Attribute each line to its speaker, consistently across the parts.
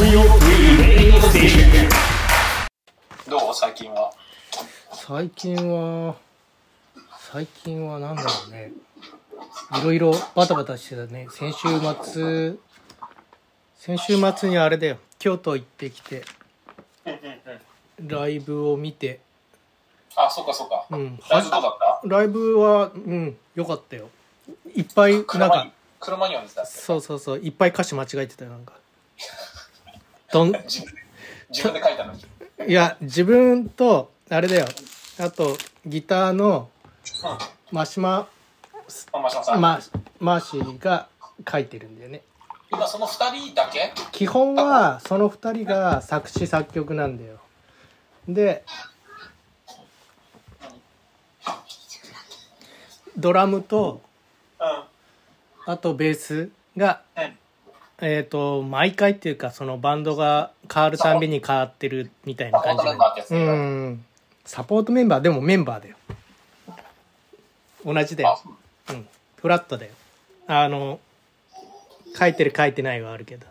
Speaker 1: どう？最近は？
Speaker 2: 最近は最近はなんだろうね。いろいろバタバタしてたね。先週末先週末にあれだよ。京都行ってきてライブを見て。
Speaker 1: あそうかそうか、
Speaker 2: うん。
Speaker 1: ライブどうだった？
Speaker 2: ライブはうん良かったよ。いっぱいなんか。
Speaker 1: 車には
Speaker 2: そうそうそう。いっぱい歌詞間違えてたよなんかどん
Speaker 1: 自分で書いたの？に
Speaker 2: いや自分とあれだよ。あとギターの
Speaker 1: うん。
Speaker 2: マシマ
Speaker 1: あマシマさん、
Speaker 2: ママーシーが書いてるんだよね。
Speaker 1: 今その二人だけ？
Speaker 2: 基本はその2人が作詞作曲なんだよ。でドラムと
Speaker 1: うん。
Speaker 2: あとベースが
Speaker 1: うん
Speaker 2: えっ、と毎回っていうかそのバンドが変わるたんびに変わってるみたいな感じ
Speaker 1: サポートメンバーってやつ
Speaker 2: う
Speaker 1: ね
Speaker 2: ん。サポートメンバーでもメンバーだよ。同じだよ。
Speaker 1: あ
Speaker 2: うん。フラットだよ。あの書いてる書いてないはあるけど。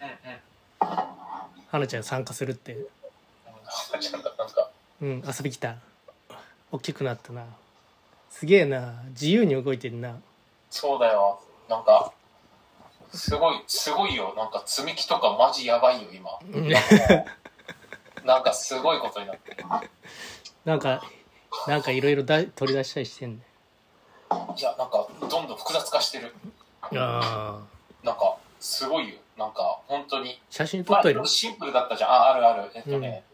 Speaker 1: うんうん
Speaker 2: 花ちゃん参加するって。
Speaker 1: うんちゃんとなんか
Speaker 2: うん遊び来た。大きくなったな。すげえな。自由に動いてるな。
Speaker 1: そうだよ。なんかすごいすごいよ。なんか積み木とかマジやばいよ今。
Speaker 2: うん。
Speaker 1: なんかすごいことになって。る
Speaker 2: なんかなんかいろいろだ取り出したりしてんだ
Speaker 1: いやなんかどんどん複雑化してる。
Speaker 2: よああ
Speaker 1: なんかすごいよ。なんか本当に。
Speaker 2: 写真撮っといる
Speaker 1: まあシンプルだったじゃん。ああるある。えっとね、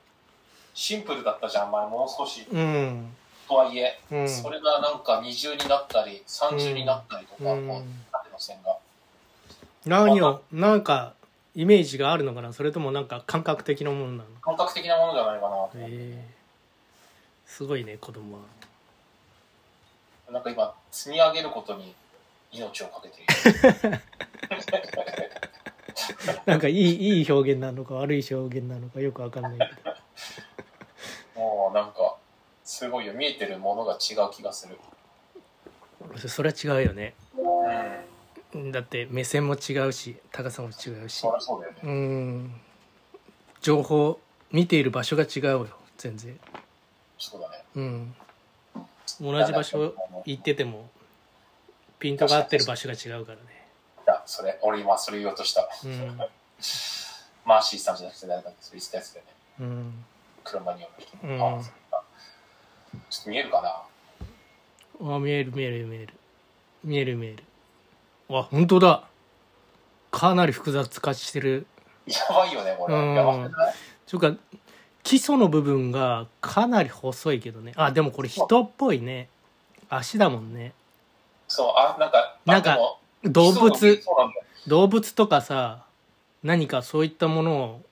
Speaker 1: シンプルだったじゃん前もう少し。
Speaker 2: うん。
Speaker 1: とはいえ、
Speaker 2: うん。
Speaker 1: それがなんか二重になったり三重になったりとか、
Speaker 2: うん。
Speaker 1: こう縦の線が
Speaker 2: 何をなんかイメージがあるのかな？それともなんか感覚的なものなの？
Speaker 1: 感覚的なものじゃないかなと、
Speaker 2: ええ。すごいね子供は。
Speaker 1: なんか今積み上げることに命をかけている。
Speaker 2: なんかいいいい表現なのか悪い表現なのかよくわかんないけど。
Speaker 1: もうなんかすごいよ。見えてるものが違う気がする。
Speaker 2: それは違うよね。
Speaker 1: うん
Speaker 2: だって目線も違うし高さも違うし。
Speaker 1: そうだよね。
Speaker 2: うん。情報見ている場所が違うよ全然。
Speaker 1: そうだね。
Speaker 2: うん。同じ場所行っててもピントが合ってる場所が違うからね。
Speaker 1: いやそれ俺今それ言おうとした。
Speaker 2: うん。
Speaker 1: マーシーさんじゃなくて誰だっけ？それ言ってたやつだよね。
Speaker 2: うん。
Speaker 1: 車による人、
Speaker 2: うん。
Speaker 1: ちょっと見えるかな？
Speaker 2: あ見える見える見える。見える見えるあ本当だ。かなり複雑化してる。
Speaker 1: やばいよねこれ、
Speaker 2: うん。
Speaker 1: やばくない？
Speaker 2: というか基礎の部分がかなり細いけどね。あでもこれ人っぽいね。足だもんね。
Speaker 1: そうあなんかあ
Speaker 2: なんか動物。動物とかさ何かそういったものを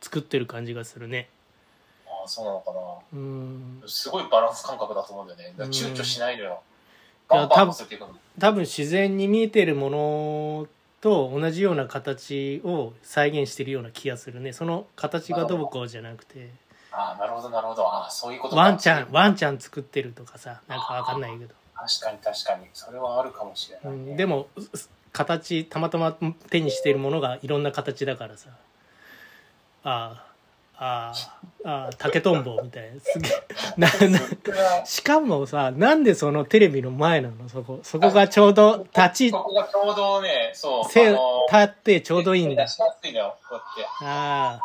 Speaker 2: 作ってる感じがするね。
Speaker 1: あそうなのかな。
Speaker 2: うん。
Speaker 1: すごいバランス感覚だと思うんだよね。躊躇しないのよ、バンバン乗せていくの
Speaker 2: 多分自然に見えてるものと同じような形を再現してるような気がするね。その形がどうこうじゃなくて。
Speaker 1: ああなるほどなるほど。ああそういうことか。
Speaker 2: ワンちゃんワンちゃん作ってるとかさなんかわかんないけど、
Speaker 1: 確かに確かに。それはあるかもしれ
Speaker 2: う
Speaker 1: ない、ね。
Speaker 2: ん、でもす形たまたま手にしてるものがいろんな形だからさ。ああああ竹とんぼみたいな。すげえ。ななしかもさなんでそのテレビの前なの？そこそこがちょうど立ち
Speaker 1: ここがちょうどねそう
Speaker 2: 立ってちょうどいいんだ。ああ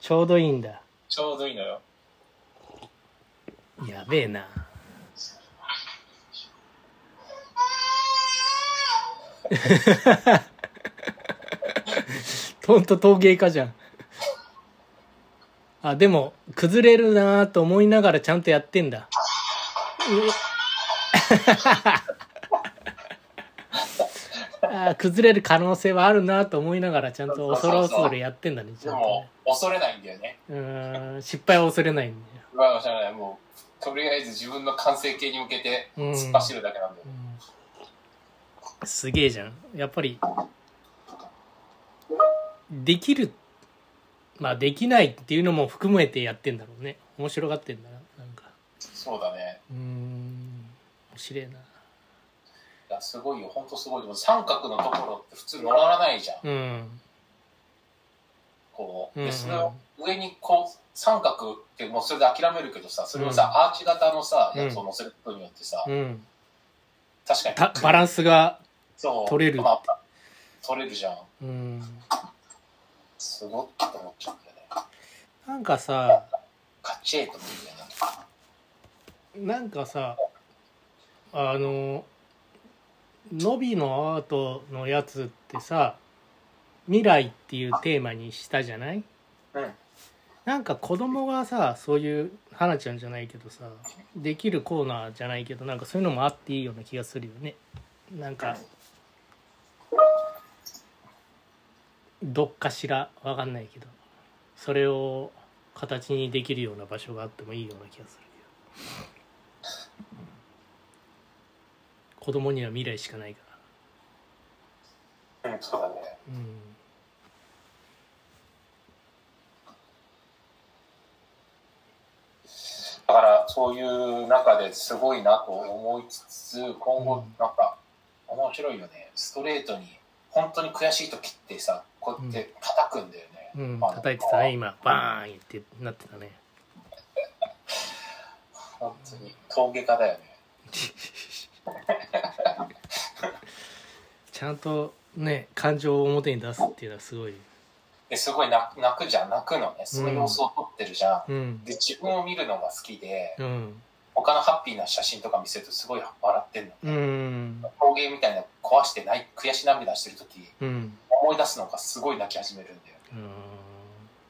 Speaker 2: ちょうどいいんだ。
Speaker 1: ちょうどいいのよ。
Speaker 2: やべえな。ほんと陶芸家じゃんあでも崩れるなと思いながらちゃんとやってんだ。う あ崩れる可能性はあるなと思いながらちゃんと恐る恐るやってんだねち
Speaker 1: で
Speaker 2: ゃんと
Speaker 1: も
Speaker 2: ね
Speaker 1: 恐れないんだよね。
Speaker 2: うーん失敗は恐れないんだよ
Speaker 1: まあ知らないもうとりあえず自分の完成形に向けて
Speaker 2: うん。
Speaker 1: 突っ走るだけなんだよ、
Speaker 2: すげえじゃん。やっぱりできるまあできないっていうのも含めてやってんだろうね。面白がってんだな。なんか。
Speaker 1: そうだね。
Speaker 2: うーん。面白いな。い
Speaker 1: やすごいよ。本当すごいでも三角のところって普通乗らないじゃん。
Speaker 2: うん。
Speaker 1: こう、
Speaker 2: うん。うん
Speaker 1: でその上にこう三角ってもうそれで諦めるけどさそれをさ、アーチ型のさ
Speaker 2: うん。
Speaker 1: やつを乗せることによってさ、
Speaker 2: うん。
Speaker 1: 確かに。
Speaker 2: たバランスが取れる。
Speaker 1: まあ、取れるじゃん。
Speaker 2: うん
Speaker 1: すごっって思っちゃうんだよね。
Speaker 2: なんかさ
Speaker 1: カチェーと思うんだよね
Speaker 2: なんかさあのノビのアートのやつってさ未来っていうテーマにしたじゃない？
Speaker 1: うん。
Speaker 2: なんか子供がさそういう花ちゃんじゃないけどさできるコーナーじゃないけどなんかそういうのもあっていいような気がするよね。なんかどっかしらわかんないけどそれを形にできるような場所があってもいいような気がするけど。子供には未来しかないから。
Speaker 1: うん。そうだね
Speaker 2: うん
Speaker 1: だからそういう中ですごいなと思いつつ今後なんか面白いよね。ストレートに本当に悔しい時ってさこうやって叩くんだよね、
Speaker 2: うん叩いてたね今。バーンってなってたね。
Speaker 1: 本当に。陶芸家だよね。
Speaker 2: ちゃんとね感情を表に出すっていうのはすごい。
Speaker 1: ですごい泣く泣くじゃん。泣くのね。その様子を撮ってるじゃん、
Speaker 2: うん。
Speaker 1: で自分を見るのが好きで
Speaker 2: うん。
Speaker 1: 他のハッピーな写真とか見せるとすごい笑ってんの。
Speaker 2: うん。
Speaker 1: 陶芸みたいなの壊してない悔し涙してる時。
Speaker 2: うん
Speaker 1: 思い出すのがすごい泣き始めるんだよ
Speaker 2: うん。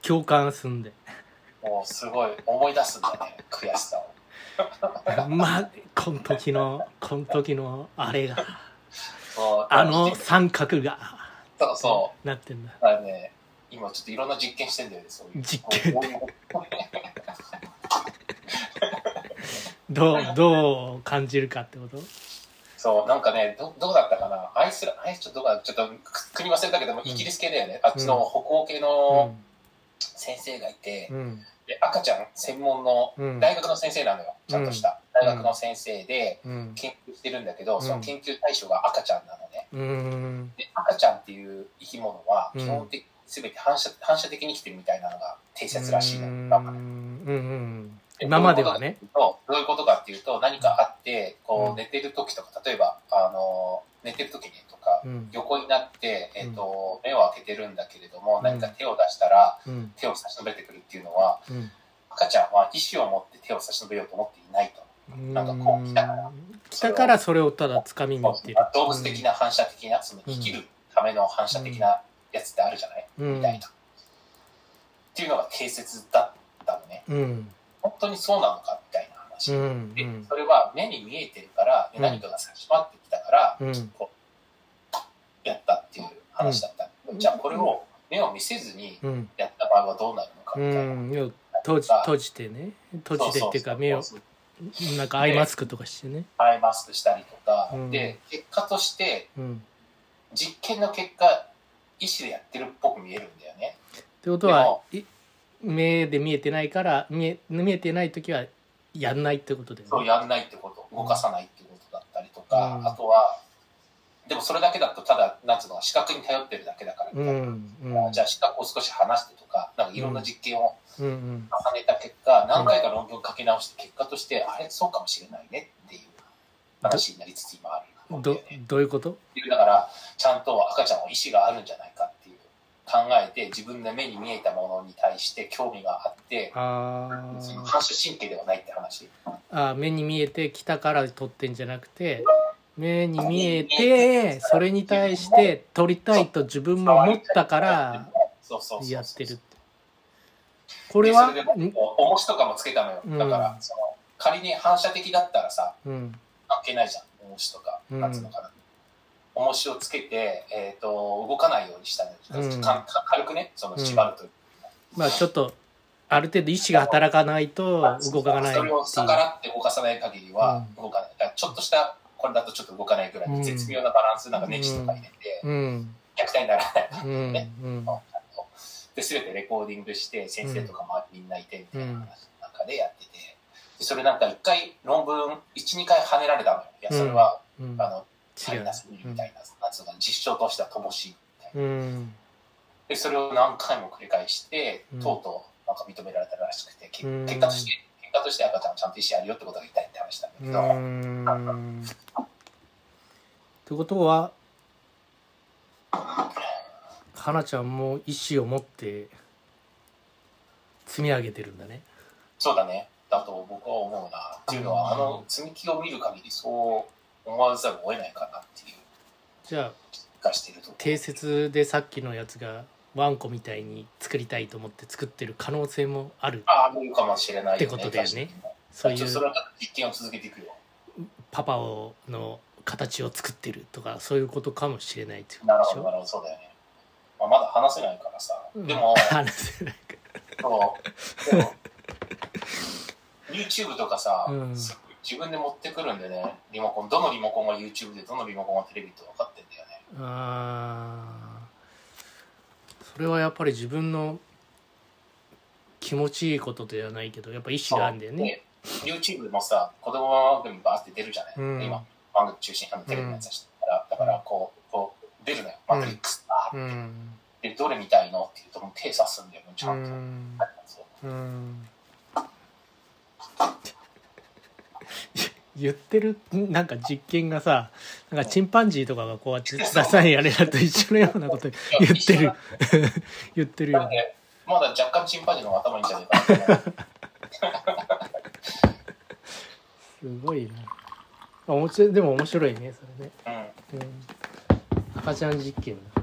Speaker 2: 共感すんで。
Speaker 1: もうすごい思い出すんだね悔しさを。
Speaker 2: まあこの時のこの時のあれが。あの三角が。
Speaker 1: そうそ
Speaker 2: なってんだ。
Speaker 1: うだからね今ちょっといろんな実験してんだよねそういう。
Speaker 2: 実験？どうどう感じるかってこと？
Speaker 1: そうなんかねどどうだったかな？アイスラアイスちょっとどこだちょっとく国忘れたけども、
Speaker 2: ん。
Speaker 1: イギリス系だよね。あっちの北欧系の
Speaker 2: う
Speaker 1: 先生がいて、
Speaker 2: ん。
Speaker 1: で赤ちゃん専門の
Speaker 2: うん。
Speaker 1: 大学の先生なのよ。ちゃんとした、大学の先生で
Speaker 2: うん。
Speaker 1: 研究してるんだけど、
Speaker 2: ん。
Speaker 1: その研究対象が赤ちゃんなのね。
Speaker 2: うん。
Speaker 1: で赤ちゃんっていう生き物は
Speaker 2: うん。
Speaker 1: 基本的に全て反射反射的に生きてるみたいなのが定説らしいの、
Speaker 2: うん。
Speaker 1: 今
Speaker 2: うんうん
Speaker 1: で
Speaker 2: 今まではね。
Speaker 1: どういうことかっていうと何かあってこ
Speaker 2: う
Speaker 1: 寝てる時とか例えばあの寝てる時にとか
Speaker 2: うん。
Speaker 1: 横になって、えっと目を開けてるんだけれども、
Speaker 2: ん。
Speaker 1: 何か手を出したら
Speaker 2: うん。
Speaker 1: 手を差し伸べてくるっていうのは
Speaker 2: うん。
Speaker 1: 赤ちゃんは意思を持って手を差し伸べようと思っていないと。なんかこう来たから。
Speaker 2: 来たからそれをただ掴みに行ってる。
Speaker 1: 動物的な反射的なその生きるための反射的なやつってあるじゃない、
Speaker 2: うん。
Speaker 1: みたいな。っていうのが定説だったのね。
Speaker 2: うん
Speaker 1: 本当にそうなのかみたいな話。
Speaker 2: うん
Speaker 1: でそれは目に見えてるから、
Speaker 2: うん。
Speaker 1: 何かが差し迫ってきたから、
Speaker 2: うん。
Speaker 1: こうやったっていう話だった、じゃあこれを目を見せずに
Speaker 2: うん。
Speaker 1: やった場合はどうなるのか
Speaker 2: う
Speaker 1: みたいな、
Speaker 2: ん。いや閉じ閉じてね。閉じてっていうか目をなんかアイマスクとかしてね。
Speaker 1: アイマスクしたりとか、
Speaker 2: うん。
Speaker 1: で結果として
Speaker 2: うん。
Speaker 1: 実験の結果意思でやってるっぽく見えるんだよね。
Speaker 2: ってことはい目で見えてないから見え見えてない時はやんないってことだよね。
Speaker 1: そうやんないってこと。動かさないってことだったりとか、
Speaker 2: うん。
Speaker 1: あとはでもそれだけだとただなんつうの視覚に頼ってるだけだから。み
Speaker 2: う
Speaker 1: たいな、
Speaker 2: んうん。
Speaker 1: じゃあ視覚を少し離してとかなんかいろんな実験を
Speaker 2: うんうん。
Speaker 1: 重ねた結果、何回か論文書き直して結果としてあれそうかもしれないねっていう話になりつつ今あるんだ
Speaker 2: どどういうこと？
Speaker 1: だからちゃんと赤ちゃんは意思があるんじゃないか考えて自分の目に見えたものに対して興味があって
Speaker 2: あ
Speaker 1: その
Speaker 2: ー
Speaker 1: 反射神経ではないって話。
Speaker 2: あー目に見えてきたから撮ってんじゃなくて目に見えてそれに対して撮りたいと自分も思ったからやってるって。これは？
Speaker 1: 重しとかもつけたのよ。
Speaker 2: うん。
Speaker 1: だからその仮に反射的だったらさ
Speaker 2: うん。
Speaker 1: 関係ないじゃん。重しとか
Speaker 2: うん。
Speaker 1: なんつうのかな重しをつけて、えー、と動かないようにしたのよ、
Speaker 2: うん。
Speaker 1: かか軽くねその縛るという。
Speaker 2: まあちょっとある程度意志が働かないと動かない
Speaker 1: それを逆らって動かさない限りは動かない。だからちょっとした、これだとちょっと動かないぐらい絶妙なバランス、なんかネジとか入れて、
Speaker 2: うん。
Speaker 1: 虐待にならない。
Speaker 2: うん。
Speaker 1: ねで、すべてレコーディングして、先生とかもみんないて、みたいな話の中でやってて、でそれなんか一回論文、1、2回跳ねられたのよ。いや、それは、
Speaker 2: うん。
Speaker 1: あの、足
Speaker 2: 違う。
Speaker 1: りなすぎるみたいな、なんつうの実証としては乏しいみたいな。
Speaker 2: うん。
Speaker 1: でそれを何回も繰り返して
Speaker 2: うん。
Speaker 1: とうとうなんか認められたらしくて、結果として結果として赤ちゃんはちゃんと意思あるよってことが言いたいって話なんだ
Speaker 2: う
Speaker 1: けど、
Speaker 2: ってことは花ちゃんも意思を持って積み上げてるんだね。
Speaker 1: そうだね。だと僕は思うな。っていうのは、
Speaker 2: うん
Speaker 1: あの積み木を見る限りそう思わざるを得ないかなっていう。
Speaker 2: じゃあ
Speaker 1: 気がしていると
Speaker 2: 定説でさっきのやつがワンコみたいに作りたいと思って作ってる可能性もある
Speaker 1: ああるかもしれないよね
Speaker 2: ってことだよね。そうい
Speaker 1: ちょっとそうれは実験を続けていくよ。
Speaker 2: パパをの形を作ってるとかそういうことかもしれないってこ
Speaker 1: な
Speaker 2: とでしょ？
Speaker 1: るほどなるほどそうだよね、まあ、まだ話せないからさ、
Speaker 2: うん。
Speaker 1: でも
Speaker 2: 話せないか
Speaker 1: そう。でも YouTube とかさ、
Speaker 2: うん
Speaker 1: 自分で持ってくるんでねリモコンどのリモコンが YouTube でどのリモコンがテレビって分かってんだよね。
Speaker 2: あー。それはやっぱり自分の気持ちいいことではないけどやっぱ意思があるんだよね。
Speaker 1: で YouTube もさ子供番組バーって出るじゃない、
Speaker 2: うん。
Speaker 1: 今番組中心あのテレビのやつだから、だからこうこう出るのよ。マトリックスバーって、
Speaker 2: うん。
Speaker 1: でどれ見たいのって言うともう手刺すんだよち
Speaker 2: う
Speaker 1: ゃんと、う
Speaker 2: うん言ってるなんか実験がさなんかチンパンジーとかがこうやってダサいあれだと一緒のようなこと言ってる。言ってるよ。
Speaker 1: なんでまだ若干チンパンジーの頭いいんじゃないかな。
Speaker 2: すごいな。あ面白いでも面白いねそれね、
Speaker 1: うん。
Speaker 2: うん、赤ちゃん実験だ。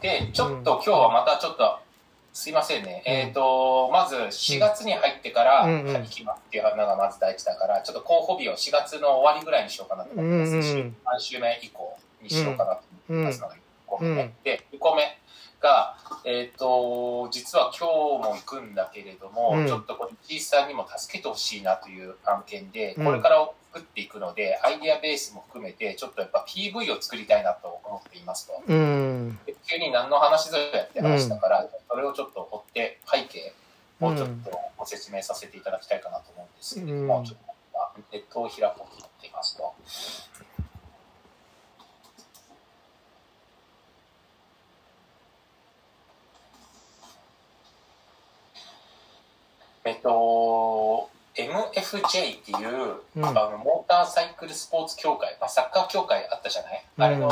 Speaker 1: で、ちょっと今日はまたちょっと、すいませんね。
Speaker 2: うん。
Speaker 1: えっ、と、まず4月に入ってから
Speaker 2: うん。うん
Speaker 1: 行きますっていうのがまず大事だから、ちょっと候補日を4月の終わりぐらいにしようかなと思ってます。し、
Speaker 2: うんうんうん。
Speaker 1: 3週目以降にしようかなと思ってますのが1個目、
Speaker 2: うん。
Speaker 1: で、2個目が、えっ、と、実は今日も行くんだけれども、
Speaker 2: うん。
Speaker 1: ちょっとこれ、T さんにも助けてほしいなという案件で、
Speaker 2: うん。
Speaker 1: これから作っていくので、アイデアベースも含めて、ちょっとやっぱ PV を作りたいなと思っていますと。
Speaker 2: うん
Speaker 1: 急に何の話ぞやって話だから、それをちょっと追って背景をちょっとご説明させていただきたいかなと思うんですけれども、
Speaker 2: うん
Speaker 1: ちょっと今ネットを開こうと思っていますと。えっと、MFJ っていう、
Speaker 2: うん
Speaker 1: あのモーターサイクルスポーツ協会、まあ、サッカー協会あったじゃない、
Speaker 2: うん
Speaker 1: あれの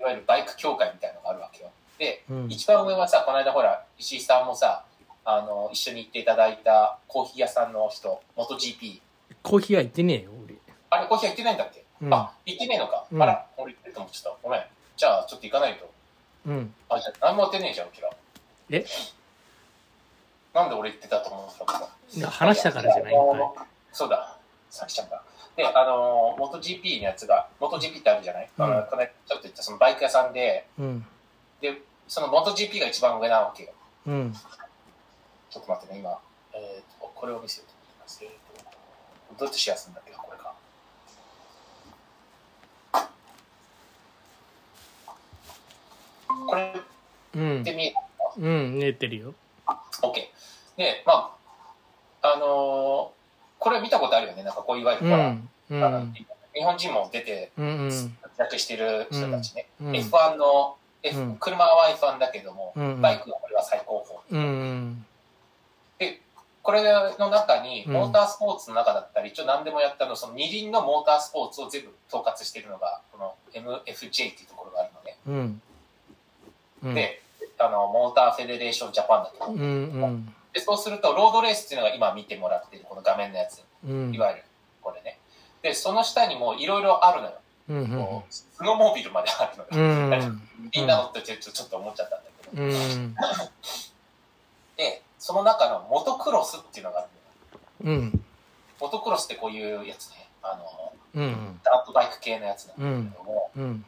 Speaker 1: いわゆるバイク協会みたいなのがあるわけよ。で、
Speaker 2: うん
Speaker 1: 一番上はさ、この間ほら、石井さんもさ、あの、一緒に行っていただいたコーヒー屋さんの人、元 GP。
Speaker 2: コーヒーは行ってねえよ俺
Speaker 1: あれ、コーヒー屋行ってないんだっけ、
Speaker 2: うん
Speaker 1: あ、行ってねえのか。
Speaker 2: うん
Speaker 1: あら、俺行ってると思ってた。ごめん。じゃあ、ちょっと行かないと。
Speaker 2: うん
Speaker 1: あ、じゃあ、何もやってねえじゃん、うちら。
Speaker 2: え？
Speaker 1: なんで俺行ってたと思ってたのか。
Speaker 2: 話したからじゃない
Speaker 1: そうだ、さきちゃんが。で、あの、元 GP のやつが、元 GP ってあるじゃない、
Speaker 2: うん
Speaker 1: あのこの間ちょっと言ったそのバイク屋さんで、
Speaker 2: うん
Speaker 1: で、その元 GP が一番上なわけよ。
Speaker 2: うん
Speaker 1: ちょっと待ってね、今、えー、とこれを見せようと思います。えー、とどうやってシェアするんだっけな、これか。これ
Speaker 2: うん
Speaker 1: で見え
Speaker 2: うん寝てるよ
Speaker 1: OK。で、まあ、あのーこれ見たことあるよね、なんかこういわゆる、ほら、
Speaker 2: うん
Speaker 1: 日本人も出て
Speaker 2: うんうん。
Speaker 1: 活躍してる人たちね。
Speaker 2: うん。
Speaker 1: F1 の、F
Speaker 2: うん。
Speaker 1: 車は F1 だけども、
Speaker 2: うん
Speaker 1: バイクはこれは最高峰。
Speaker 2: うん
Speaker 1: これの中に、
Speaker 2: うん。
Speaker 1: モータースポーツの中だったり、一応何でもやったの、その二輪のモータースポーツを全部統括しているのが、この MFJ っていうところがあるのね。
Speaker 2: うん。うん。
Speaker 1: で、あの、モーターフェデレーションジャパンだと。
Speaker 2: うんうん
Speaker 1: で、そうすると、ロードレースっていうのが今見てもらっているこの画面のやつ。
Speaker 2: うん
Speaker 1: いわゆる、これね。で、その下にもいろいろあるのよ。
Speaker 2: うん
Speaker 1: こうスノーモービルまであるの
Speaker 2: う
Speaker 1: よ。
Speaker 2: ん
Speaker 1: みんな乗ってちょっとちょっと思っちゃったんだけど。
Speaker 2: うん
Speaker 1: で、その中のモトクロスっていうのがあるのよ。
Speaker 2: うん
Speaker 1: モトクロスってこういうやつね。あの、
Speaker 2: うん
Speaker 1: ダートバイク系のやつなんだけども、
Speaker 2: うん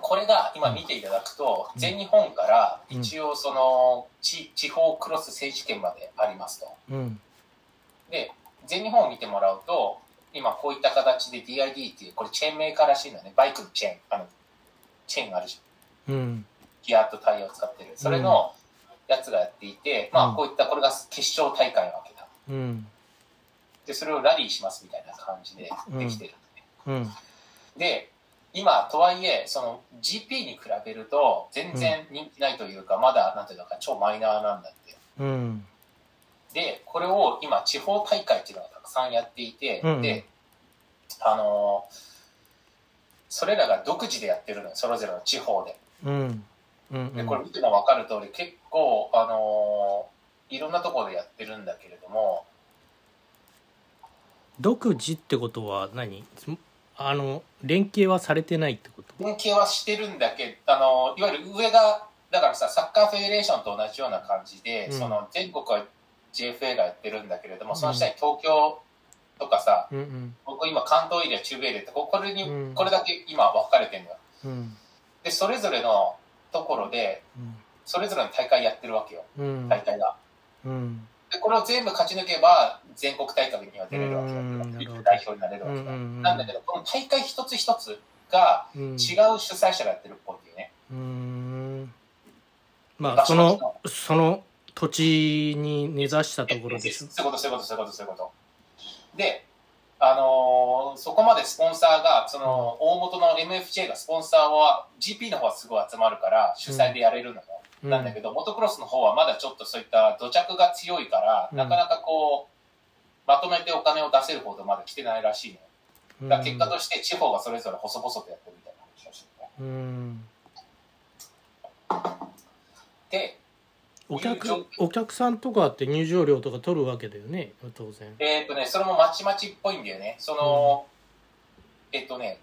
Speaker 1: これが今見ていただくと、全日本から
Speaker 2: うん。
Speaker 1: 一応その地地方クロス選手権までありますと。
Speaker 2: うん。
Speaker 1: で、全日本を見てもらうと、今こういった形で DID っていう、これチェーンメーカーらしいのね。バイクのチェーン、あの、チェーンがあるじゃん。
Speaker 2: うん。
Speaker 1: ギアとタイヤを使ってる。それのやつがやっていて、ま
Speaker 2: うん。
Speaker 1: あこういった、これが決勝大会なわけだ。
Speaker 2: うん。
Speaker 1: で、それをラリーしますみたいな感じでできてる、
Speaker 2: うん。
Speaker 1: で、今とはいえその GP に比べると全然人気ないというか、まだなんていうのか超マイナーなんだって。
Speaker 2: うん。
Speaker 1: でこれを今地方大会っていうのがたくさんやっていて、
Speaker 2: うん
Speaker 1: であのーそれらが独自でやってるのよそれぞれの地方で。
Speaker 2: うん。うん
Speaker 1: でこれ見ても分かる通り結構あのーいろんなところでやってるんだけれども。
Speaker 2: 独自ってことは何？あの連携はされてないってこと？
Speaker 1: 連携はしてるんだけどあのーいわゆる上がだからさサッカーフェデレーションと同じような感じで、
Speaker 2: うん。
Speaker 1: その全国は JFA がやってるんだけれどもその下に東京とかさ、
Speaker 2: うんうん。
Speaker 1: 僕今関東エリア中米エリアってここれに、
Speaker 2: うん。
Speaker 1: これだけ今分かれてるのよ。
Speaker 2: うん。
Speaker 1: でそれぞれのところでそれぞれの大会やってるわけよ。
Speaker 2: うん。
Speaker 1: 大会が。
Speaker 2: うん。
Speaker 1: でこれを全部勝ち抜けば全国大会には出れるわけよ
Speaker 2: うんなるほど。
Speaker 1: 代表になれるわけよ、
Speaker 2: うんうん
Speaker 1: なんだけどこの大会一つ一つが
Speaker 2: うん。
Speaker 1: 違う主催者がやってるっぽいよね、
Speaker 2: うん。まあそのその土地に根ざしたところでしょ
Speaker 1: そういうことそういうことそういうことそういうこと。であのーそこまでスポンサーがその大元の MFJ がスポンサーは GP の方はすごい集まるから主催でやれるのよ、
Speaker 2: うん
Speaker 1: なんだけどモトクロスの方はまだちょっとそういった土着が強いから、
Speaker 2: うん。
Speaker 1: なかなかこうまとめてお金を出せるほどまだ来てないらしいのよ。だ結果として地方がそれぞれ細々とやってるみたいな話をしてて。
Speaker 2: うん。
Speaker 1: で
Speaker 2: お客お客さんとかって入場料とか取るわけだよね？当然。
Speaker 1: えっ、とねそれもまちまちっぽいんだよね。その、えっ、とね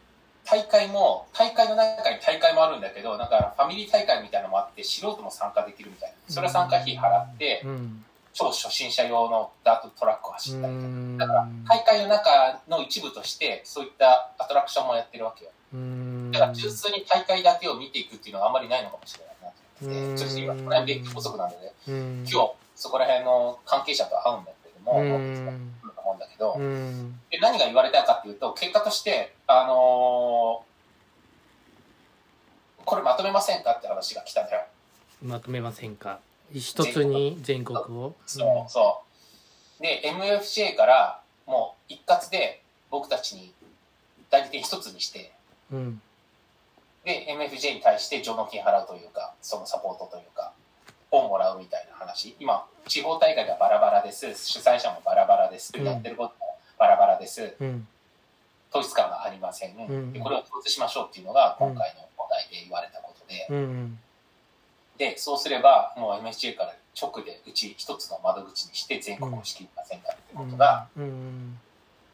Speaker 1: 大会も大会の中に大会もあるんだけどなんかファミリー大会みたいなのもあって素人も参加できるみたいな。それは参加費払って、
Speaker 2: うん。
Speaker 1: 超初心者用のダートトラックを走
Speaker 2: う
Speaker 1: ったりとか。
Speaker 2: ん。
Speaker 1: だから大会の中の一部としてそういったアトラクションもやってるわけよ。
Speaker 2: うん。
Speaker 1: だから純粋に大会だけを見ていくっていうのはあんまりないのかもしれないなと思って。
Speaker 2: うん。
Speaker 1: ちょっと今この辺勉強不足なので
Speaker 2: うん。
Speaker 1: 今日そこら辺の関係者と会うんだけれども、思うんだけど、
Speaker 2: うん。
Speaker 1: で何が言われたかっていうと結果としてあのーこれまとめませんかって話が来たんだよ、
Speaker 2: まとめませんか？一つに全国。を？
Speaker 1: そうそう。で MFJ からもう一括で僕たちに代理店一つにして。
Speaker 2: うん。
Speaker 1: で MFJ に対して上納金払うというかそのサポートというかをもらうみたいな話。今地方大会がバラバラです。主催者もバラバラです、
Speaker 2: うん。
Speaker 1: やってることもバラバラです。
Speaker 2: うん。
Speaker 1: 統一感がありません、
Speaker 2: ん。
Speaker 1: でこれを統一しましょうっていうのが今回のお題で言われたことで、
Speaker 2: うん
Speaker 1: でそうすればもう MSJ から直でうち一つの窓口にして全国を仕切りませんかってことが
Speaker 2: うん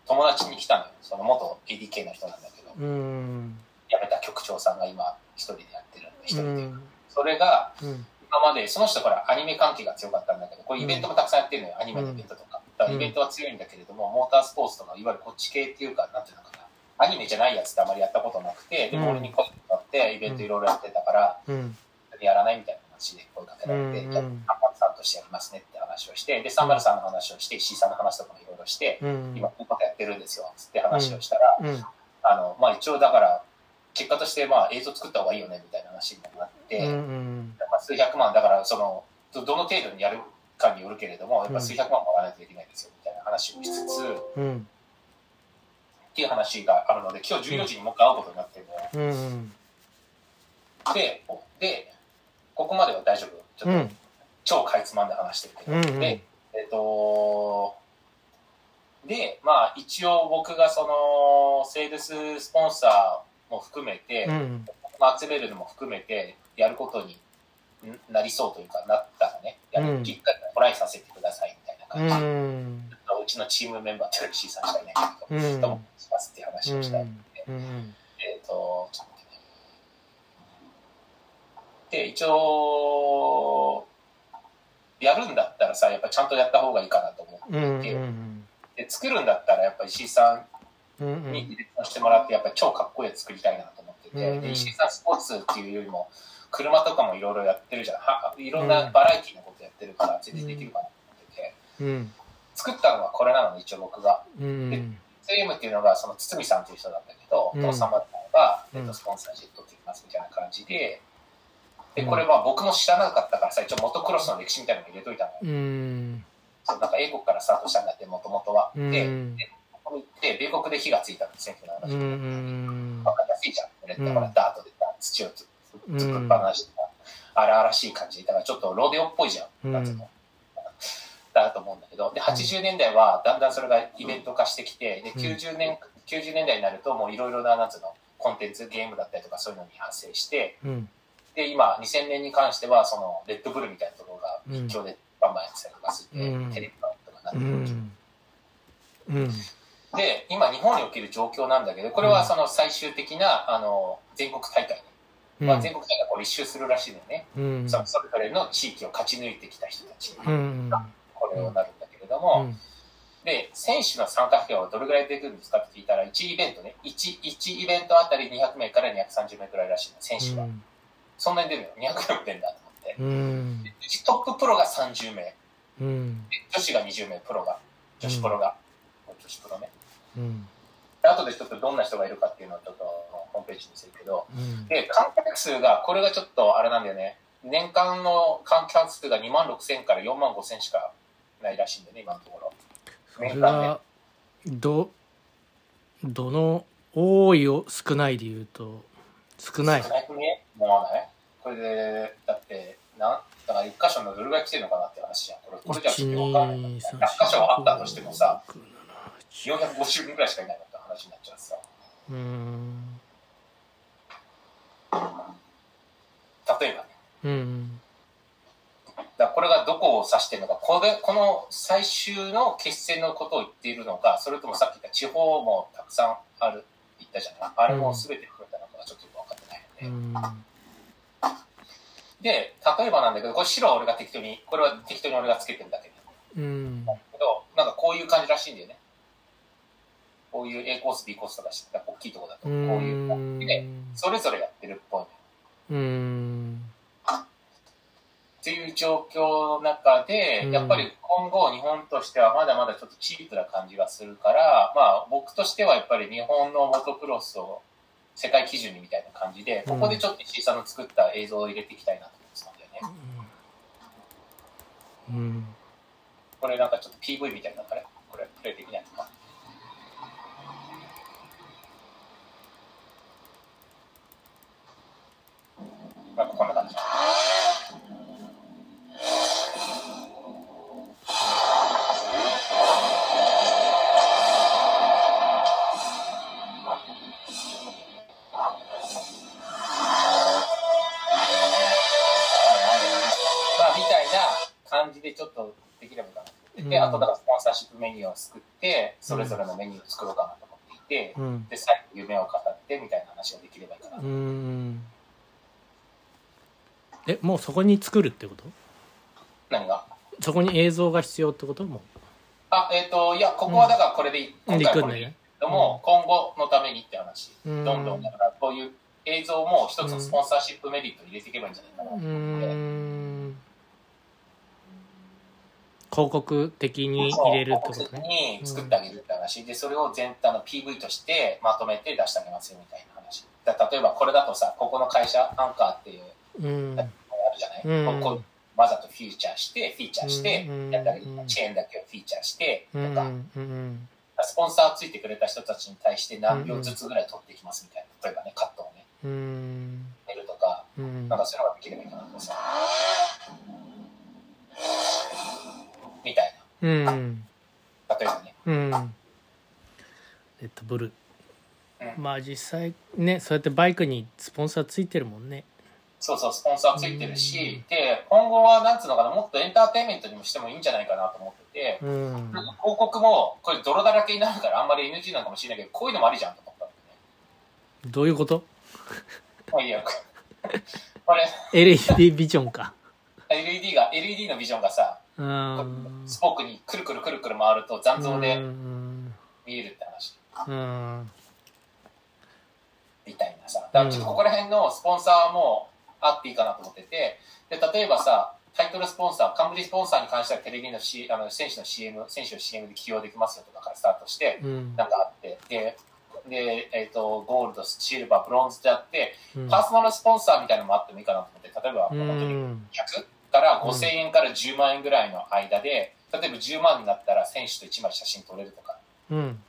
Speaker 1: 友達に来たのよ。その元 ADK の人なんだけど。
Speaker 2: うん
Speaker 1: 辞めた局長さんが今一人でやってるんで一
Speaker 2: う
Speaker 1: 人で、
Speaker 2: ん。
Speaker 1: それが
Speaker 2: うん
Speaker 1: 今までその人ほらアニメ関係が強かったんだけどこれイベントもたくさんやってるのよ、アニメのイベントとか。だからイベントは強いんだけれども、モータースポーツとかいわゆるこっち系っていうかなんていうのかな。アニメじゃないやつってあまりやったことなくてで
Speaker 2: うん。
Speaker 1: も俺に声かかってイベントいろいろやってたから、
Speaker 2: うん。
Speaker 1: やらないみたいな話で声かけられて、
Speaker 2: うん。
Speaker 1: じゃあ、303としてやりますねって話をして、で、303の話をして、石井さんの話とかもいろいろして、
Speaker 2: うん。
Speaker 1: 今こういうことやってるんですよ、つって話をしたら、
Speaker 2: うん。
Speaker 1: あの、まあ一応だから、結果としてまあ映像作った方がいいよね、みたいな話になって、
Speaker 2: うんうん。
Speaker 1: まあ、数百万、だからその、どどの程度にやるかによるけれども、やっぱ数百万もらわないといけないですよ、みたいな話をしつつ、っ
Speaker 2: うん。
Speaker 1: ていう話があるので、今日14時にもう一回会うことになってるのよ。
Speaker 2: うん
Speaker 1: で、で、ここまでは大丈夫。ちょっと、
Speaker 2: うん。
Speaker 1: 超かいつまんで話してるけど、
Speaker 2: うんうん。
Speaker 1: で、えっと、で、まあ一応僕がその、セールススポンサーも含めて、
Speaker 2: うん。
Speaker 1: まあ集めるのも含めて、やることになりそうというか、なったらね、やる、
Speaker 2: うん
Speaker 1: 一回トライさせてくださいみたいな
Speaker 2: う
Speaker 1: 感じ。で、
Speaker 2: ん。
Speaker 1: うちのチームメンバーっていう C さんしかいないけど、
Speaker 2: うん。
Speaker 1: どうもしますっていう話をしたい。
Speaker 2: うん。
Speaker 1: えっ、と、ちょっと待ってね。で、一応、やるんだったらさ、やっぱちゃんとやった方がいいかなと思
Speaker 2: うん。うん。
Speaker 1: って、で、作るんだったらやっぱ石井さ
Speaker 2: うん
Speaker 1: んにディレクションしてもらって、やっぱり超かっこいいやつ作りたいなと思ってて、
Speaker 2: うん
Speaker 1: で、石井さんスポーツっていうよりも、車とかもいろいろやってるじゃん。はいろんなバラエティのことやってるから、全然できるかなと思ってて、
Speaker 2: うん。
Speaker 1: 作ったのはこれなので、一応僕が。
Speaker 2: うん
Speaker 1: セームっていうのが、その堤さんっていう人なんだけど、
Speaker 2: うん。
Speaker 1: お父様が、えっ
Speaker 2: うん。
Speaker 1: と、スポンサーシップ取ってきますみたいな感じで、で、これは僕も知らなかったからさ、一応モトクロスの歴史みたいなの入れといたのよ。
Speaker 2: うん。
Speaker 1: そうなんか英国からスタートしたんだって、もともとは。
Speaker 2: うん。
Speaker 1: で、でここに行って、米国で火がついたんですね、っていう
Speaker 2: う
Speaker 1: 話。かりやすしいじゃん。これって
Speaker 2: うん
Speaker 1: ほら、ダートでさ土をつつくっぱなしてさ、荒々しい感じ。だからちょっとロデオっぽいじゃん。なんつうの。だと思うんだけど、で、80年代はだんだんそれがイベント化してきて、で、
Speaker 2: うん。
Speaker 1: 90年、90年代になるともういろいろな、なんつうの、コンテンツ、ゲームだったりとかそういうのに発生して、
Speaker 2: うん。
Speaker 1: で、今、2000年に関しては、その、レッドブルみたいなところが、
Speaker 2: うん。
Speaker 1: 一挙でバンバンやってたりとかして、
Speaker 2: うん。
Speaker 1: テレビ番組とかな
Speaker 2: う
Speaker 1: って
Speaker 2: うん
Speaker 1: で、今、日本における状況なんだけど、これはその最終的な、あの、全国大会まあ、全国大会これ一周するらしいのよね。
Speaker 2: うん
Speaker 1: そのそれぞれの地域を勝ち抜いてきた人たち。
Speaker 2: うん
Speaker 1: これをなるんだけれど
Speaker 2: う
Speaker 1: も、
Speaker 2: ん。
Speaker 1: で、選手の参加費はどれぐらい出てくるんですかって聞いたら、1イベントね、1、1イベントあたり200名から230名くらいらしいの、選手は。そんなに出るの ?200 名も出るんだと思って。トッププロが30名、
Speaker 2: うん。
Speaker 1: 女子が20名、プロが、女子プロが、女子プロね。
Speaker 2: うん
Speaker 1: で後でちょっとどんな人がいるかっていうのをちょっとホームページにするけど、
Speaker 2: うん
Speaker 1: で、観客数が、これがちょっとあれなんだよね。年間の観客数が2万6千から4万5千しかないらしいんだよね、今のところ。
Speaker 2: それはどどの多いを少ないで言うと少ない？
Speaker 1: 少なくね思わない？これで、だって、なんだから1箇所のどれぐらい来てるのかなって話じゃん。これ、これじゃちょっとわかんない。100箇所あったとしてもさ、450人ぐらいしかいないのって話になっちゃうさ。
Speaker 2: うん
Speaker 1: 例えばね。
Speaker 2: うん
Speaker 1: だこれがどこを指してるのか、これこの最終の決戦のことを言っているのか、それともさっき言った地方もたくさんある、言ったじゃない？あれも全て含めたのかちょっと分かってないので。
Speaker 2: うん
Speaker 1: で、例えばなんだけど、これ白は俺が適当に、これは適当に俺がつけてるだけ
Speaker 2: うん
Speaker 1: だけど、なんかこういう感じらしいんだよね。こういう A コース、B コースとか知った大きいところだと、こういう感じで、それぞれやってるっぽい。
Speaker 2: うん
Speaker 1: っていう状況の中で、
Speaker 2: うん
Speaker 1: やっぱり今後日本としてはまだまだちょっとチープな感じがするから、まあ僕としてはやっぱり日本のモトクロスを世界基準にみたいな感じで、ここでちょっと石井さんの作った映像を入れていきたいなと思ってたんだよね。
Speaker 2: うん
Speaker 1: これなんかちょっと PV みたいなのから、これプレイできないのか。なんか作って、それぞれのメニューを作ろうかなと思っていて、
Speaker 2: うん。
Speaker 1: で、最後夢を語ってみたいな話ができればいいかな。
Speaker 2: うん。えもうそこに作るってこと？
Speaker 1: 何が？
Speaker 2: そこに映像が必要ってこと？も
Speaker 1: あ、えっ、と、いや、ここはだからこれでいい、今
Speaker 2: で
Speaker 1: 回はこれでいい。
Speaker 2: いくんだよ
Speaker 1: けども、今後のためにって話。
Speaker 2: うん。
Speaker 1: どんどんだから、こういう映像も一つのスポンサーシップメリットに入れていけばいいんじゃないかな。
Speaker 2: うん広告的に入れるってことね。
Speaker 1: に作ってあげるって話。で、それを全体の PV としてまとめて出してあげますよみたいな話。だ例えばこれだとさ、ここの会社、アンカーっていう
Speaker 2: うん。
Speaker 1: あるじゃない、
Speaker 2: うん。
Speaker 1: ここわざとフィーチャーして、フィーチャーして
Speaker 2: うん、
Speaker 1: やったり
Speaker 2: うん。
Speaker 1: チェーンだけをフィーチャーして、と
Speaker 2: うん。
Speaker 1: か、
Speaker 2: うん
Speaker 1: スポンサーついてくれた人たちに対して何秒ずつぐらい撮っていきますみたいな。例えばね、カットをね、
Speaker 2: うん。
Speaker 1: 寝るとか、
Speaker 2: うん。
Speaker 1: なんかそういうのができればいいかなとさ。みたい
Speaker 2: うん。
Speaker 1: な。例えばね。
Speaker 2: うん。レッドブル。
Speaker 1: うん。
Speaker 2: まあ実際ねそうやってバイクにスポンサーついてるもんね。
Speaker 1: そうそう、スポンサーついてるし、で、今後はなんつうのかな、もっとエンターテインメントにもしてもいいんじゃないかなと思ってて、
Speaker 2: うん。
Speaker 1: 広告も、これ泥だらけになるからあんまり NG なのかもしれないけど、こういうのもありじゃんと思ったんだよね。
Speaker 2: どういうこと？
Speaker 1: まあいいや。これ、
Speaker 2: LED ビジョンか。
Speaker 1: LED が、LED のビジョンがさ、
Speaker 2: うん
Speaker 1: スポークにくるくるくるくる回ると残像
Speaker 2: う
Speaker 1: で
Speaker 2: ん
Speaker 1: 見えるって話。
Speaker 2: うん。
Speaker 1: みたいなさ。だからちょっとここら辺のスポンサーもあっていいかなと思ってて、で、例えばさ、タイトルスポンサー、冠スポンサーに関してはテレビの,、C、あの選手の CM、選手の CM で起用できますよとかからスタートして、
Speaker 2: うん。
Speaker 1: なんかあって、で、で、えっ、と、ゴールド、シルバー、ブロンズであって、
Speaker 2: うん。
Speaker 1: パーソナルスポンサーみたいなのもあってもいいかなと思って、例えば、
Speaker 2: う
Speaker 1: 本当に
Speaker 2: ん
Speaker 1: 100から5000円から10万円ぐらいの間で、例えば10万になったら選手と1枚写真撮れるとか。
Speaker 2: うん。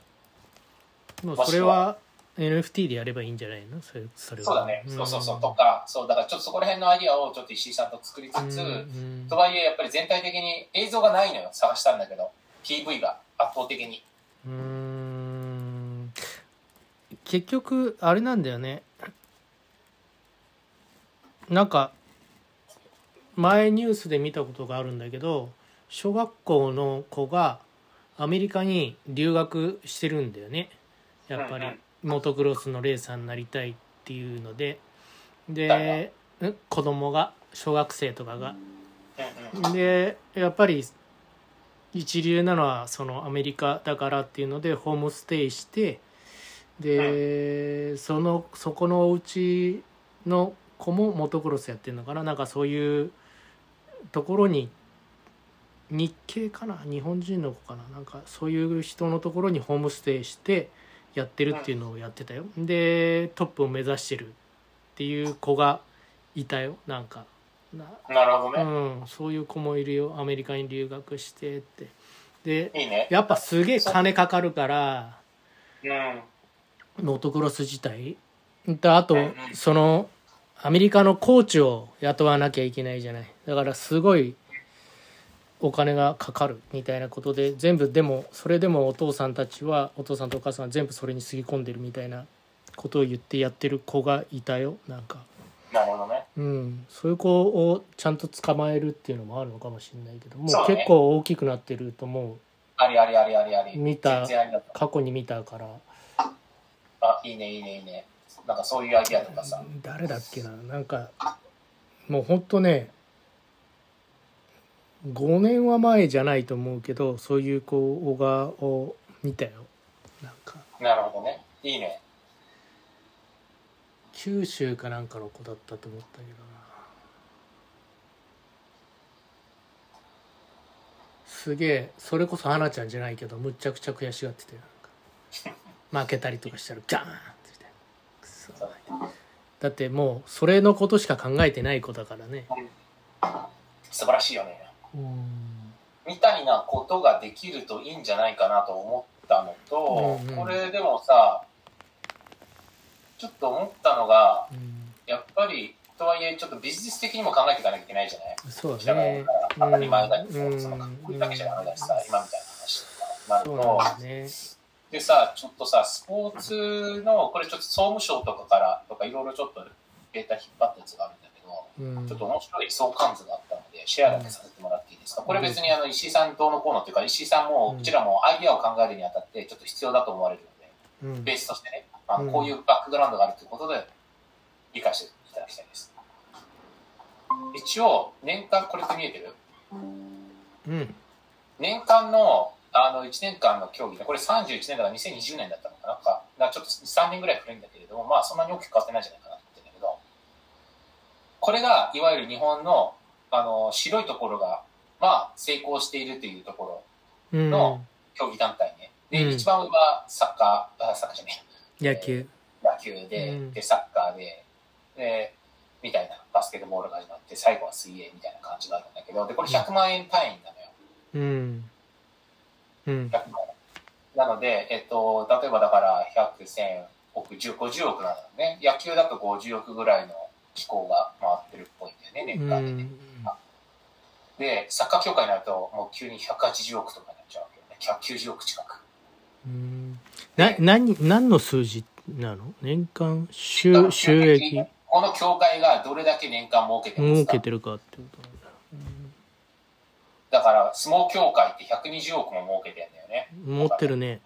Speaker 2: もうそれは NFT でやればいいんじゃないの？それそれは。
Speaker 1: そうだね、そうそうそう。とかそうだからちょっとそこら辺のアイディアをちょっと石井さんと作りつつ、
Speaker 2: うん
Speaker 1: とはいえやっぱり全体的に映像がないのよ。探したんだけど PV が圧倒的に。
Speaker 2: うーん。結局あれなんだよね。なんか前ニュースで見たことがあるんだけど小学校の子がアメリカに留学してるんだよね。やっぱりモトクロスのレーサーになりたいっていうので。
Speaker 1: 誰
Speaker 2: でん？子供が小学生とかが。でやっぱり一流なのはそのアメリカだからっていうのでホームステイしてで、そのそこのお家の子もモトクロスやってるのかな。なんかそういうところに日系かな？日本人の子かな？なんかそういう人のところにホームステイしてやってるっていうのをやってたよ。でトップを目指してるっていう子がいたよ。なんかな
Speaker 1: なるほどね、
Speaker 2: うん、そういう子もいるよ。アメリカに留学してって。で
Speaker 1: いいね。
Speaker 2: やっぱすげえ金かかるから
Speaker 1: うん。
Speaker 2: モトクロス自体。であとそのアメリカのコーチを雇わなきゃいけないじゃない。だからすごいお金がかかるみたいなことで全部でもそれでもお父さんたちはお父さんとお母さんは全部それにすぎ込んでるみたいなことを言ってやってる子がいたよ。なんか
Speaker 1: なるほどね
Speaker 2: うん、そういう子をちゃんと捕まえるっていうのもあるのかもしれないけどもう結構大きくなってると思
Speaker 1: ありありありありあり。ありだと
Speaker 2: う過去に見たから。
Speaker 1: あいいねいいねいいねなんかそういうアイディアとかさ。
Speaker 2: 誰だっけな？なんかもうほんとね5年は前じゃないと思うけどそういう子小川を見たよ。なんか。
Speaker 1: なるほどね。いいね。
Speaker 2: 九州かなんかの子だったと思ったけどな。すげえそれこそ花ちゃんじゃないけどむっちゃくちゃ悔しがってたよ。なんか。負けたりとかしたらガーンだってもうそれのことしか考えてない子だからね。
Speaker 1: 素晴らしいよね。
Speaker 2: うん。
Speaker 1: みたいなことができるといいんじゃないかなと思ったのと、
Speaker 2: うんうん。
Speaker 1: これでもさちょっと思ったのがやっぱりとはいえちょっとビジネス的にも考えていかなきゃいけないじゃない？
Speaker 2: そう
Speaker 1: だ
Speaker 2: だね
Speaker 1: 当たり前だけど、
Speaker 2: うん。
Speaker 1: そのかっこいいだけじゃダメだしさ、今みたいな話とかなる
Speaker 2: そう
Speaker 1: と
Speaker 2: ね
Speaker 1: でさちょっとさスポーツのこれちょっと総務省とかからとかいろいろちょっとデータ引っ張ったやつがあるんだけど
Speaker 2: うん。
Speaker 1: ちょっと面白い相関図があったので、シェアだけさせてもらっていいですか？これ別にあの石井さんどうのこうのっていうか、石井さんも、
Speaker 2: う
Speaker 1: ちらもアイディアを考えるにあたって、ちょっと必要だと思われるので、
Speaker 2: うん。
Speaker 1: ベースとしてね、あ
Speaker 2: うん。
Speaker 1: のこういうバックグラウンドがあるということで、理解していただきたいです。一応、年間、これって見えてる？
Speaker 2: うん。
Speaker 1: 年間の、あの、1年間の競技で、これ31年だから2020年だったのかな。なんか、なんかちょっと3年ぐらい古いんだけれども、まあそんなに大きく変わってないんじゃないかなと思ってるんだけど、これが、いわゆる日本の、あの、白いところが、まあ、成功しているというところ、
Speaker 2: うん。
Speaker 1: の競技団体ね。で、
Speaker 2: うん。
Speaker 1: 一番上はサッカー、あサッカーじゃね
Speaker 2: 野球。
Speaker 1: え、野球で、
Speaker 2: うん。
Speaker 1: で、サッカーで、で、みたいなバスケットボールが始まって、最後は水泳みたいな感じがあるんだけど、で、これ100万円単位なのよ。
Speaker 2: うんうん
Speaker 1: 100万円。なので、えっと、例えばだから、100、1000億、10、50億なのね。野球だと50億ぐらいの機構が回ってるっぽいんだよね、
Speaker 2: う
Speaker 1: 年間でね。
Speaker 2: ん
Speaker 1: で、サッカー協会になると、もう急に180億とかになっちゃうわけよね。190億近く。
Speaker 2: うんな何何の数字なの？年間？収収益？
Speaker 1: この協会がどれだけ年間儲けてるんですか
Speaker 2: 儲けてるかってことだ
Speaker 1: だから、相撲協会って120億も儲けてんだよね。
Speaker 2: うん持ってるね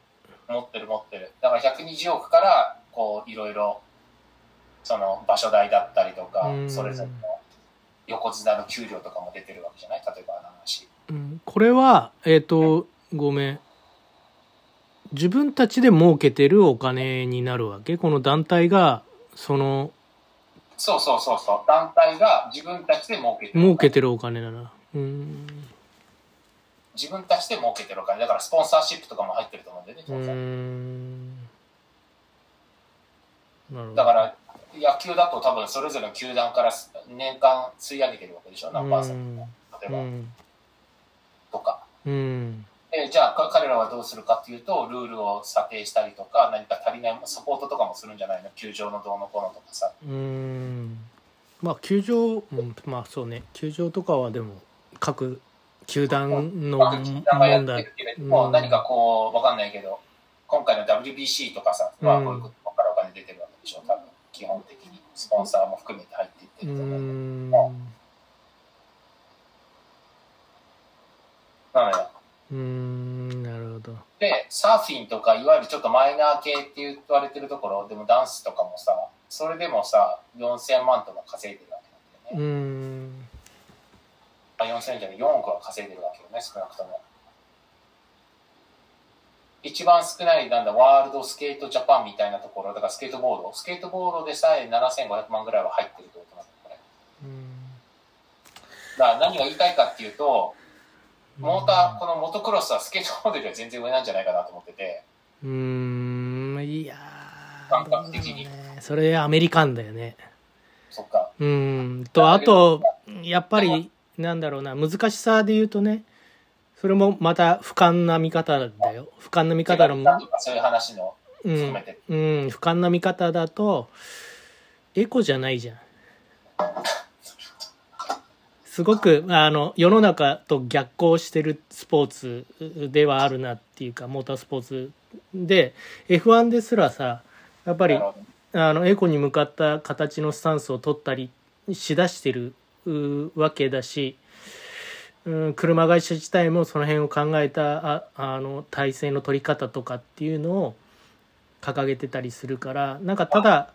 Speaker 1: 持ってる持ってる。だから120億から、こう、いろいろ、その場所代だったりとか
Speaker 2: う、ん
Speaker 1: それぞれの横綱の給料とかも出てるわけじゃない？例えばあの話。
Speaker 2: うんこれはえっ、とごめん自分たちで儲けてるお金になるわけ？この団体がその
Speaker 1: そうそうそうそう。団体が自分たちで儲けてる。
Speaker 2: 儲けてるお金だなうん
Speaker 1: 自分たちで儲けてるお金。だからスポンサーシップとかも入ってると思うんだよね、
Speaker 2: う
Speaker 1: 当然だから、野球だと多分それぞれの球団から年間吸い上げてるわけでしょ、何パーセントか。例えば、
Speaker 2: うん。
Speaker 1: とか。
Speaker 2: うん。
Speaker 1: でじゃあか彼らはどうするかっていうとルールを査定したりとか何か足りないサポートとかもするんじゃないの？球場のどうのこうのとかさ。
Speaker 2: うーん。まあ球場、うん、まあそうね。球場とかはでも各球団の問題
Speaker 1: も、
Speaker 2: うん。
Speaker 1: 何かこうわかんないけど今回の WBC とかさ、まあ
Speaker 2: うん
Speaker 1: こういうことからお金出てるわけでしょ多分基本的にスポンサーも含めて入っていってると思うん
Speaker 2: ん。
Speaker 1: だけどなのよ。
Speaker 2: うーんなるほど。
Speaker 1: で、サーフィンとか、いわゆるちょっとマイナー系って言われてるところ、でもダンスとかもさ、それでもさ、4000万とか稼いでるわけなんだよね。
Speaker 2: ん
Speaker 1: あ4000じゃない、4億は稼いでるわけよね、少なくとも。一番少ない、なんだ、ワールドスケートジャパンみたいなところ、だからスケートボード、スケートボードでさえ7500万ぐらいは入ってるってことなんだよ、これ。
Speaker 2: う
Speaker 1: だから何が言いたいかっていうと、
Speaker 2: ん
Speaker 1: モーター、このモトクロスはスケートボードよりは全然上なんじゃないかなと思ってて、
Speaker 2: うーんいやー
Speaker 1: 感覚的に。
Speaker 2: それアメリカンだよね。
Speaker 1: そっか。
Speaker 2: うーん。とあとやっぱりなんだろうな難しさで言うとねそれもまた俯瞰な見方だよ。俯瞰な見方の
Speaker 1: そういう話の
Speaker 2: うん。うん、俯瞰な見方だとエコじゃないじゃん。すごくあの世の中と逆行してるスポーツではあるなっていうかモータースポーツで。F1 ですらさやっぱりあのエコに向かった形のスタンスを取ったりしだしてるうわけだし、うん、車会社自体もその辺を考えたああの体制の取り方とかっていうのを掲げてたりするからなんかただ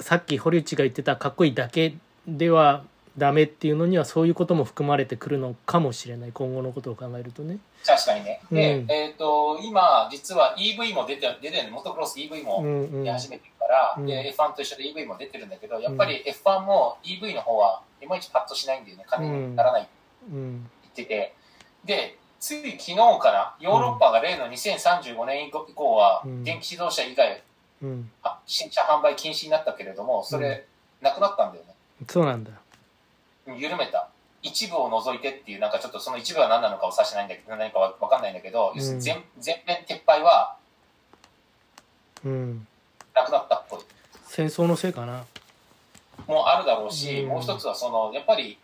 Speaker 2: さっき堀内が言ってたかっこいいだけではダメっていうのにはそういうことも含まれてくるのかもしれない今後のことを考えるとね。
Speaker 1: 確かにね。で、
Speaker 2: うん
Speaker 1: えっ、と、今、実は EV も出て出てるモトクロス EV
Speaker 2: う
Speaker 1: も出始めて
Speaker 2: うん。
Speaker 1: で F1 と一緒で EV も出てるんだけど、やっぱり F1 も EV の方はいまいちパッとしないんだよね。金にならないって
Speaker 2: うん。
Speaker 1: 言ってて。で、つい昨日かな、ヨーロッパが例の2035年以降は
Speaker 2: うん。
Speaker 1: 電気自動車以外、
Speaker 2: うん、
Speaker 1: あ新車販売禁止になったけれども、それ、なくなったんだよね。
Speaker 2: そうなんだ。
Speaker 1: 緩めた。一部を除いてっていうなんかちょっとその一部は何なのかを指してないんだけど何かわわかんないんだけど、
Speaker 2: うん。
Speaker 1: 要するに全全面撤廃は
Speaker 2: うん、
Speaker 1: なくなったっぽい
Speaker 2: 戦争のせいかな。
Speaker 1: もうあるだろうし、
Speaker 2: うん
Speaker 1: もう一つはそのやっぱり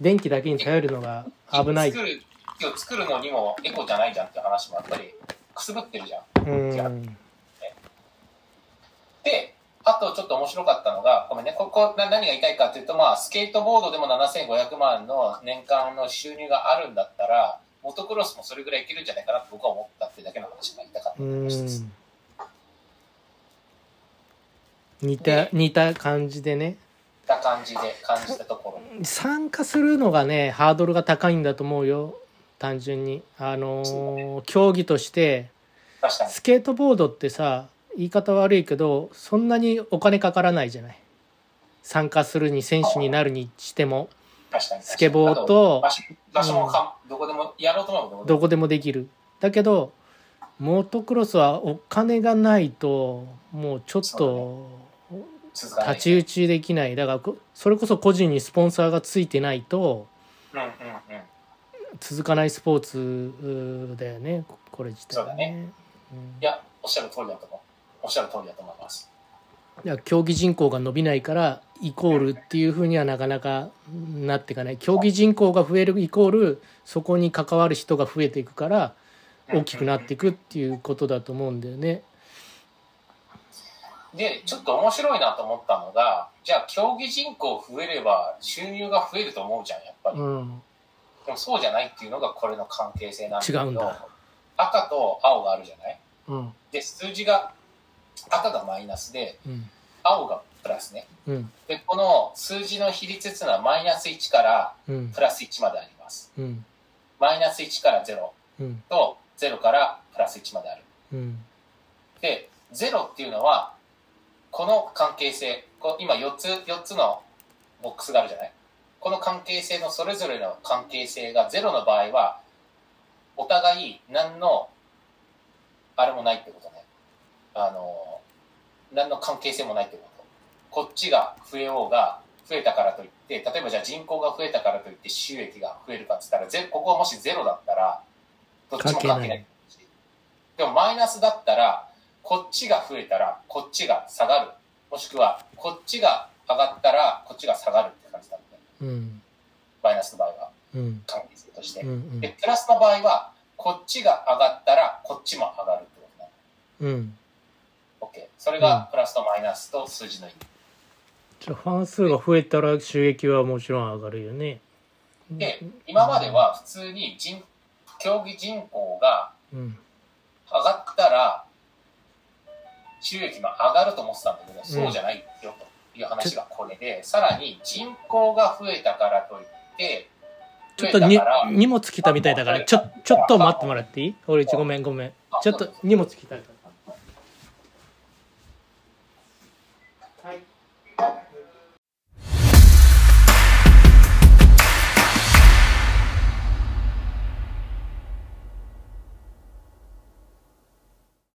Speaker 2: 電気だけに頼るのが危ない。
Speaker 1: 作る木を作るのにもエコじゃないじゃんって話もやっぱりくすぶってるじゃん
Speaker 2: うん。
Speaker 1: であとちょっと面白かったのがごめんねここな何が言いたいかっていうとまあスケートボードでも7500万の年間の収入があるんだったらモトクロスもそれぐらいいけるんじゃないかなって僕は思ったってだけの話が言いたかったです
Speaker 2: ん。似た、似た感じでね。
Speaker 1: た感じで感じたところ
Speaker 2: 参加するのがね、ハードルが高いんだと思うよ。単純に。あのー競技として、
Speaker 1: 確かに
Speaker 2: スケートボードってさ、言い方悪いけど、そんなにお金かからないじゃない。参加するに、選手になるにしても。
Speaker 1: 確かに
Speaker 2: スケボーと
Speaker 1: 場所場所もか、どこでもやろうと思えば
Speaker 2: どこでもできるだけどモトクロスはお金がないともうちょっと太刀打ちできない。だからこそれこそ個人にスポンサーがついてないと続かないスポーツだよね。ここれ自体
Speaker 1: そうだね。
Speaker 2: うん。
Speaker 1: いやおっしゃる通りだと思う。おっしゃる通りだと思います。
Speaker 2: いや競技人口が伸びないからイコールっていうふうにはなかなかなっていかない。競技人口が増えるイコールそこに関わる人が増えていくから大きくなっていくっていうことだと思うんだよね。
Speaker 1: でちょっと面白いなと思ったのがじゃあ競技人口増えれば収入が増えると思うじゃんやっぱり、
Speaker 2: うん。
Speaker 1: でもそうじゃないっていうのがこれの関係性なんだけど赤と青があるじゃない？
Speaker 2: うん。
Speaker 1: で数字が赤がマイナスで
Speaker 2: うん。
Speaker 1: 青がプラスね。
Speaker 2: うん。
Speaker 1: でこの数字の比率っていうのはマイナス1から
Speaker 2: うん。
Speaker 1: プラス1まであります。
Speaker 2: うん。
Speaker 1: マイナス1から0
Speaker 2: うん。
Speaker 1: と0からプラス1まである。
Speaker 2: うん。
Speaker 1: で0っていうのはこの関係性今4つ4つのボックスがあるじゃない？この関係性のそれぞれの関係性が0の場合はお互い何のあれもないってことね。あの何の関係性もないってこと。こっちが増えようが増えたからといって例えばじゃあ人口が増えたからといって収益が増えるかっつったらゼここがもしゼロだったらどっちも関係ない。でもマイナスだったら、こっちが増えたら、こっちが下がる。もしくは、こっちが上がったら、こっちが下がるって感じだった。
Speaker 2: うん
Speaker 1: マイナスの場合は、
Speaker 2: うん
Speaker 1: 関係性として
Speaker 2: う。ん
Speaker 1: で、プラスの場合は、こっちが上がったら、こっちも上がるってことね。
Speaker 2: うんうん
Speaker 1: OK。それがプラスとマイナスと数字の意味。
Speaker 2: じゃあファン数が増えたら収益はもちろん上がるよね
Speaker 1: で、今までは普通に人、競技人口が
Speaker 2: うん
Speaker 1: 上がったら、収益も上がると思ってたんだけど、そうじゃないよという話がこれで、さらに人口が増えたからといって、
Speaker 2: ちょっとに荷物来たみたいだからちょちょっと待ってもらっていい？俺一ごめんごめん。ちょっと荷物来たから